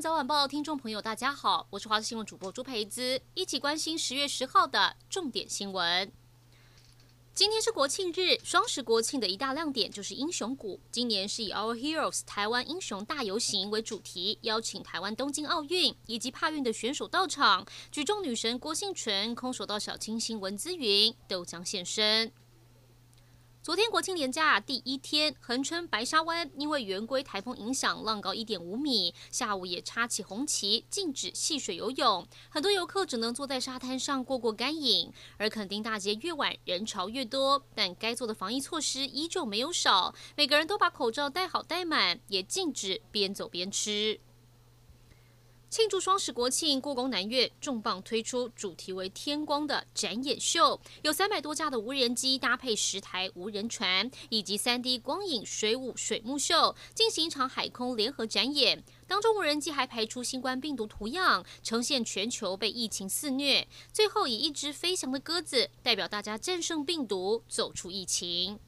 早晚报听众朋友，大家好，我是华视新闻主播朱培姿，一起关心十月十号的重点新闻。今天是国庆日，双十国庆的一大亮点就是英雄谷。今年是以 Our Heroes 台湾英雄大游行为主题，邀请台湾东京奥运以及帕运的选手到场，举重女神郭婞淳、空手道小清新文姿云都将现身。昨天国庆连假第一天，恒春白沙湾因为圆规台风影响，浪高一点五米，下午也插起红旗，禁止戏水游泳，很多游客只能坐在沙滩上过过干瘾。而垦丁大街越晚人潮越多，但该做的防疫措施依旧没有少，每个人都把口罩戴好戴满，也禁止边走边吃。庆祝双十国庆，故宫南院重磅推出主题为“天光”的展演秀，有三百多架的无人机搭配十台无人船，以及三 D 光影水舞水幕秀，进行一场海空联合展演。当中无人机还排出新冠病毒图样，呈现全球被疫情肆虐，最后以一只飞翔的鸽子代表大家战胜病毒，走出疫情。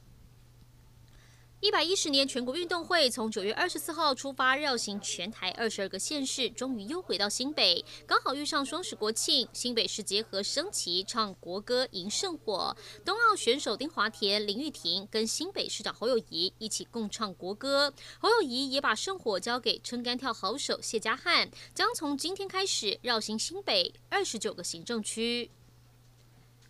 一百一十年全国运动会从九月二十四号出发，绕行全台二十二个县市，终于又回到新北，刚好遇上双十国庆。新北市结合升旗、唱国歌、迎圣火。冬奥选手丁华田、林玉婷跟新北市长侯友谊一起共唱国歌。侯友谊也把圣火交给撑杆跳好手谢家汉，将从今天开始绕行新北二十九个行政区。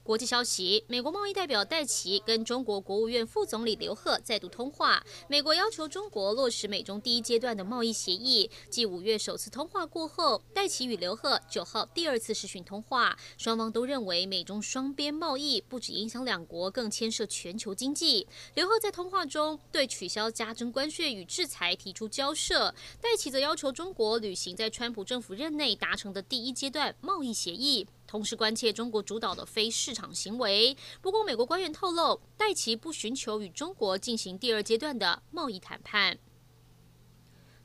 国际消息：美国贸易代表戴琪跟中国国务院副总理刘鹤再度通话。美国要求中国落实美中第一阶段的贸易协议。继五月首次通话过后，戴琪与刘鹤九号第二次视讯通话，双方都认为美中双边贸易不只影响两国，更牵涉全球经济。刘鹤在通话中对取消加征关税与制裁提出交涉，戴琪则要求中国履行在川普政府任内达成的第一阶段贸易协议。同时关切中国主导的非市场行为。不过，美国官员透露，戴奇不寻求与中国进行第二阶段的贸易谈判。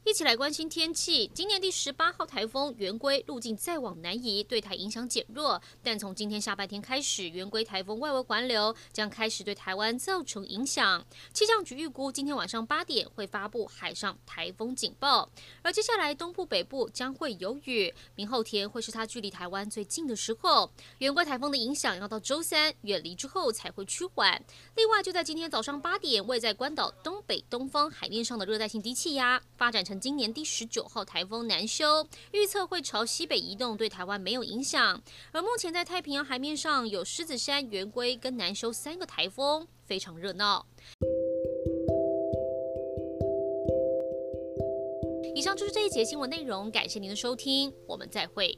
一起来关心天气。今年第十八号台风圆规路径再往南移，对台影响减弱。但从今天下半天开始，圆规台风外围环流将开始对台湾造成影响。气象局预估今天晚上八点会发布海上台风警报，而接下来东部北部将会有雨。明后天会是它距离台湾最近的时候。圆规台风的影响要到周三远离之后才会趋缓。另外，就在今天早上八点，位在关岛东北东方海面上的热带性低气压发展成。今年第十九号台风南修预测会朝西北移动，对台湾没有影响。而目前在太平洋海面上有狮子山、圆规跟南修三个台风，非常热闹。以上就是这一节新闻内容，感谢您的收听，我们再会。